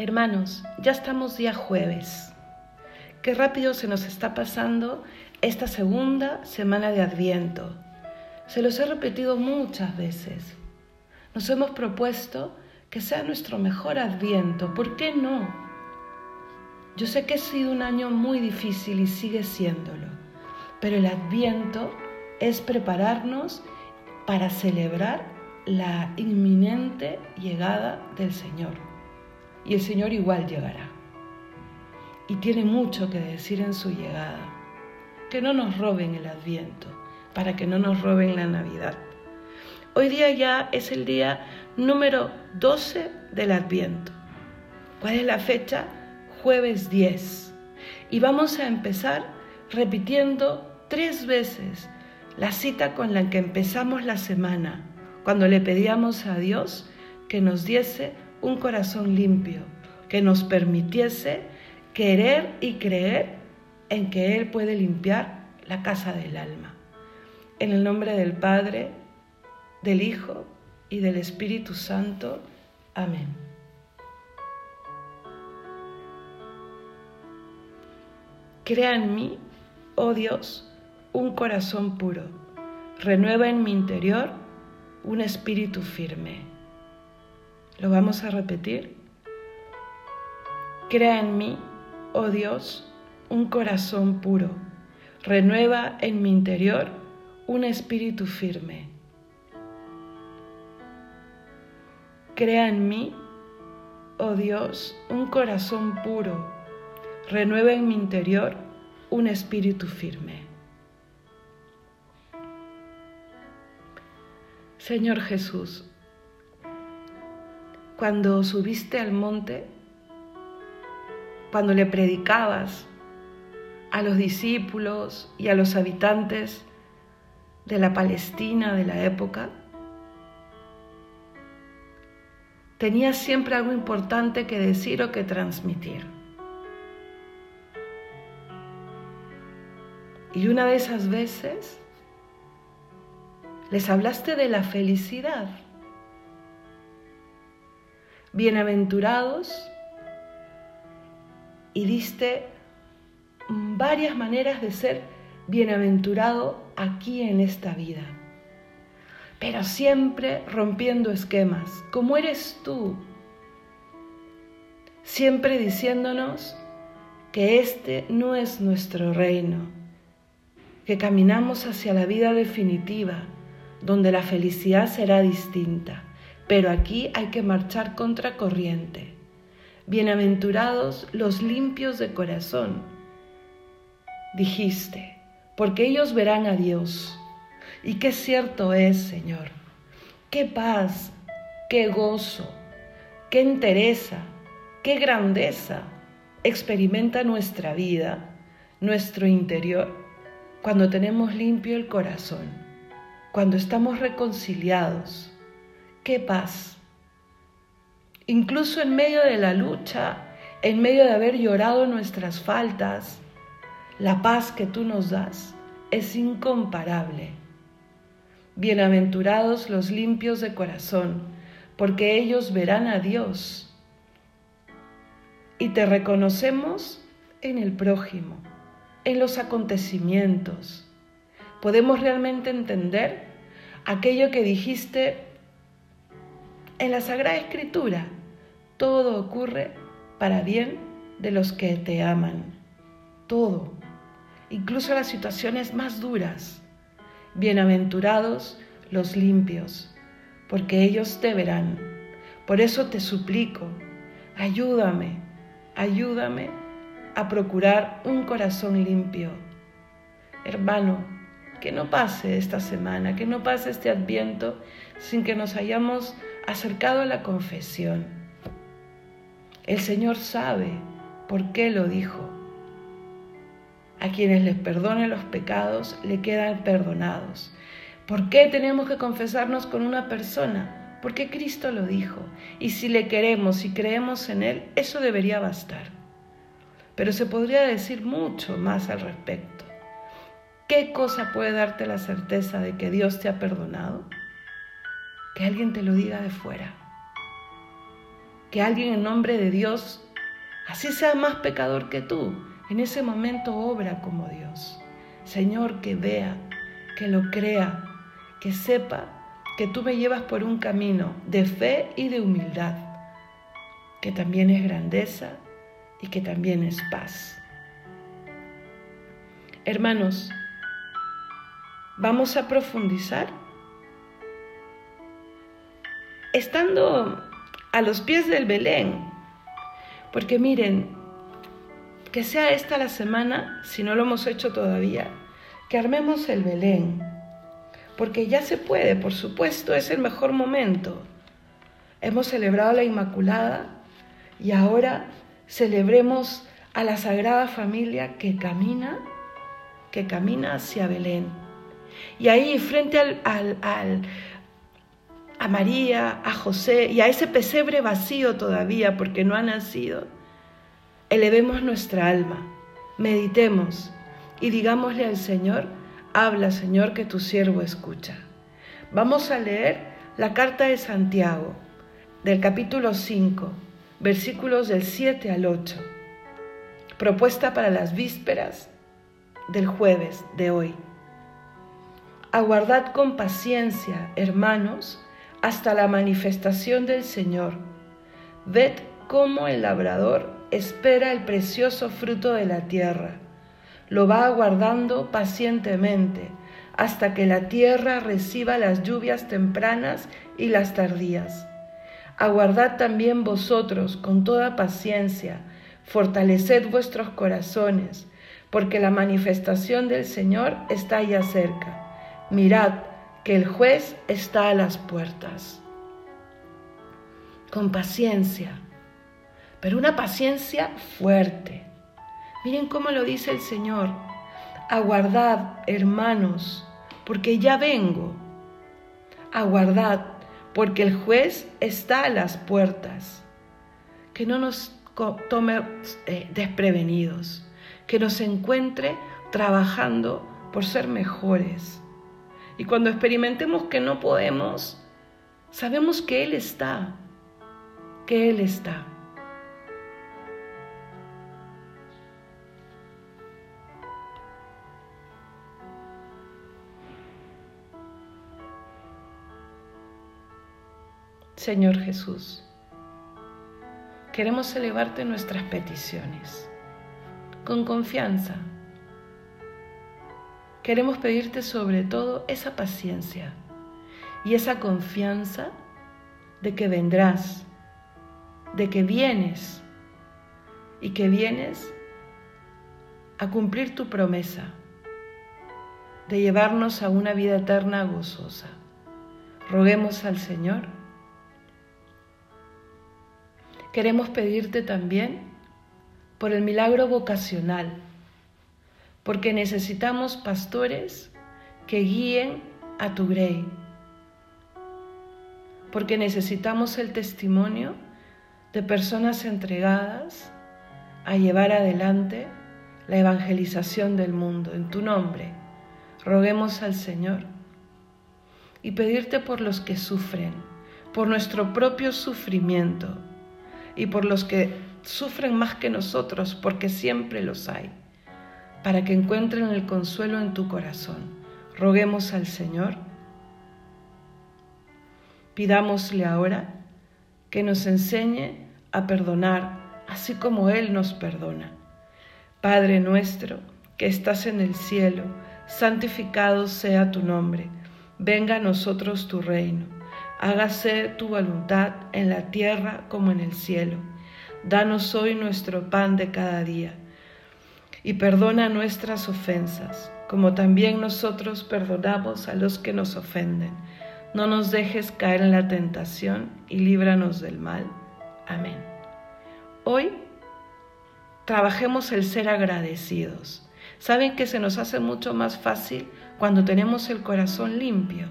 Hermanos, ya estamos día jueves. Qué rápido se nos está pasando esta segunda semana de Adviento. Se los he repetido muchas veces. Nos hemos propuesto que sea nuestro mejor Adviento. ¿Por qué no? Yo sé que ha sido un año muy difícil y sigue siéndolo, pero el Adviento es prepararnos para celebrar la inminente llegada del Señor y el Señor igual llegará. Y tiene mucho que decir en su llegada. Que no nos roben el adviento, para que no nos roben la Navidad. Hoy día ya es el día número 12 del adviento. ¿Cuál es la fecha? Jueves 10. Y vamos a empezar repitiendo tres veces la cita con la que empezamos la semana, cuando le pedíamos a Dios que nos diese un corazón limpio que nos permitiese querer y creer en que Él puede limpiar la casa del alma. En el nombre del Padre, del Hijo y del Espíritu Santo. Amén. Crea en mí, oh Dios, un corazón puro. Renueva en mi interior un espíritu firme. Lo vamos a repetir. Crea en mí, oh Dios, un corazón puro. Renueva en mi interior un espíritu firme. Crea en mí, oh Dios, un corazón puro. Renueva en mi interior un espíritu firme. Señor Jesús, cuando subiste al monte, cuando le predicabas a los discípulos y a los habitantes de la Palestina de la época, tenías siempre algo importante que decir o que transmitir. Y una de esas veces les hablaste de la felicidad bienaventurados y diste varias maneras de ser bienaventurado aquí en esta vida, pero siempre rompiendo esquemas, como eres tú, siempre diciéndonos que este no es nuestro reino, que caminamos hacia la vida definitiva, donde la felicidad será distinta pero aquí hay que marchar contra corriente. Bienaventurados los limpios de corazón, dijiste, porque ellos verán a Dios. Y qué cierto es, Señor. Qué paz, qué gozo, qué entereza, qué grandeza experimenta nuestra vida, nuestro interior, cuando tenemos limpio el corazón, cuando estamos reconciliados qué paz. Incluso en medio de la lucha, en medio de haber llorado nuestras faltas, la paz que tú nos das es incomparable. Bienaventurados los limpios de corazón, porque ellos verán a Dios. Y te reconocemos en el prójimo, en los acontecimientos. Podemos realmente entender aquello que dijiste en la Sagrada Escritura todo ocurre para bien de los que te aman. Todo, incluso las situaciones más duras. Bienaventurados los limpios, porque ellos te verán. Por eso te suplico, ayúdame, ayúdame a procurar un corazón limpio. Hermano, que no pase esta semana, que no pase este adviento sin que nos hayamos acercado a la confesión. El Señor sabe por qué lo dijo. A quienes les perdone los pecados le quedan perdonados. ¿Por qué tenemos que confesarnos con una persona? Porque Cristo lo dijo. Y si le queremos y creemos en Él, eso debería bastar. Pero se podría decir mucho más al respecto. ¿Qué cosa puede darte la certeza de que Dios te ha perdonado? Que alguien te lo diga de fuera. que alguien en nombre de Dios, así sea más pecador que tú, en ese momento obra como Dios. Señor, que vea, que lo crea, que sepa que tú me llevas por un camino de fe y de humildad, que también es grandeza y que también es paz. Hermanos, vamos a profundizar. Estando a los pies del Belén, porque miren, que sea esta la semana, si no lo hemos hecho todavía, que armemos el Belén, porque ya se puede, por supuesto, es el mejor momento. Hemos celebrado la Inmaculada y ahora celebremos a la Sagrada Familia que camina, que camina hacia Belén. Y ahí, frente al, al, a María, a José y a ese pesebre vacío todavía porque no ha nacido, elevemos nuestra alma, meditemos y digámosle al Señor, habla Señor que tu siervo escucha. Vamos a leer la carta de Santiago del capítulo 5, versículos del 7 al 8, propuesta para las vísperas del jueves de hoy. Aguardad con paciencia, hermanos, hasta la manifestación del Señor. Ved cómo el labrador espera el precioso fruto de la tierra. Lo va aguardando pacientemente hasta que la tierra reciba las lluvias tempranas y las tardías. Aguardad también vosotros con toda paciencia, fortaleced vuestros corazones, porque la manifestación del Señor está ya cerca. Mirad que el juez está a las puertas. Con paciencia, pero una paciencia fuerte. Miren cómo lo dice el Señor. Aguardad, hermanos, porque ya vengo. Aguardad, porque el juez está a las puertas. Que no nos tome eh, desprevenidos, que nos encuentre trabajando por ser mejores. Y cuando experimentemos que no podemos, sabemos que Él está, que Él está. Señor Jesús, queremos elevarte nuestras peticiones con confianza. Queremos pedirte sobre todo esa paciencia y esa confianza de que vendrás, de que vienes y que vienes a cumplir tu promesa de llevarnos a una vida eterna gozosa. Roguemos al Señor queremos pedirte también por el milagro vocacional, porque necesitamos pastores que guíen a tu grey, porque necesitamos el testimonio de personas entregadas a llevar adelante la evangelización del mundo. En tu nombre, roguemos al Señor y pedirte por los que sufren, por nuestro propio sufrimiento y por los que sufren más que nosotros, porque siempre los hay, para que encuentren el consuelo en tu corazón. Roguemos al Señor. Pidámosle ahora que nos enseñe a perdonar, así como Él nos perdona. Padre nuestro, que estás en el cielo, santificado sea tu nombre, venga a nosotros tu reino hágase tu voluntad en la tierra como en el cielo. Danos hoy nuestro pan de cada día y perdona nuestras ofensas, como también nosotros perdonamos a los que nos ofenden. No nos dejes caer en la tentación y líbranos del mal. Amén. Hoy trabajemos el ser agradecidos. Saben que se nos hace mucho más fácil cuando tenemos el corazón limpio.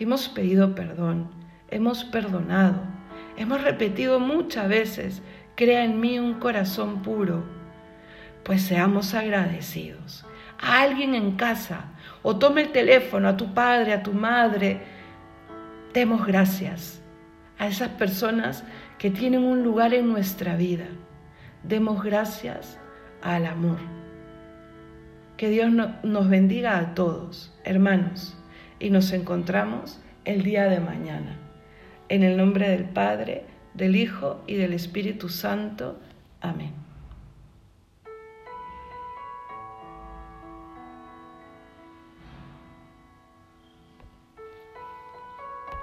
Hemos pedido perdón, hemos perdonado, hemos repetido muchas veces, crea en mí un corazón puro, pues seamos agradecidos. A alguien en casa o tome el teléfono, a tu padre, a tu madre, demos gracias a esas personas que tienen un lugar en nuestra vida. Demos gracias al amor. Que Dios nos bendiga a todos, hermanos, y nos encontramos el día de mañana. En el nombre del Padre, del Hijo y del Espíritu Santo. Amén.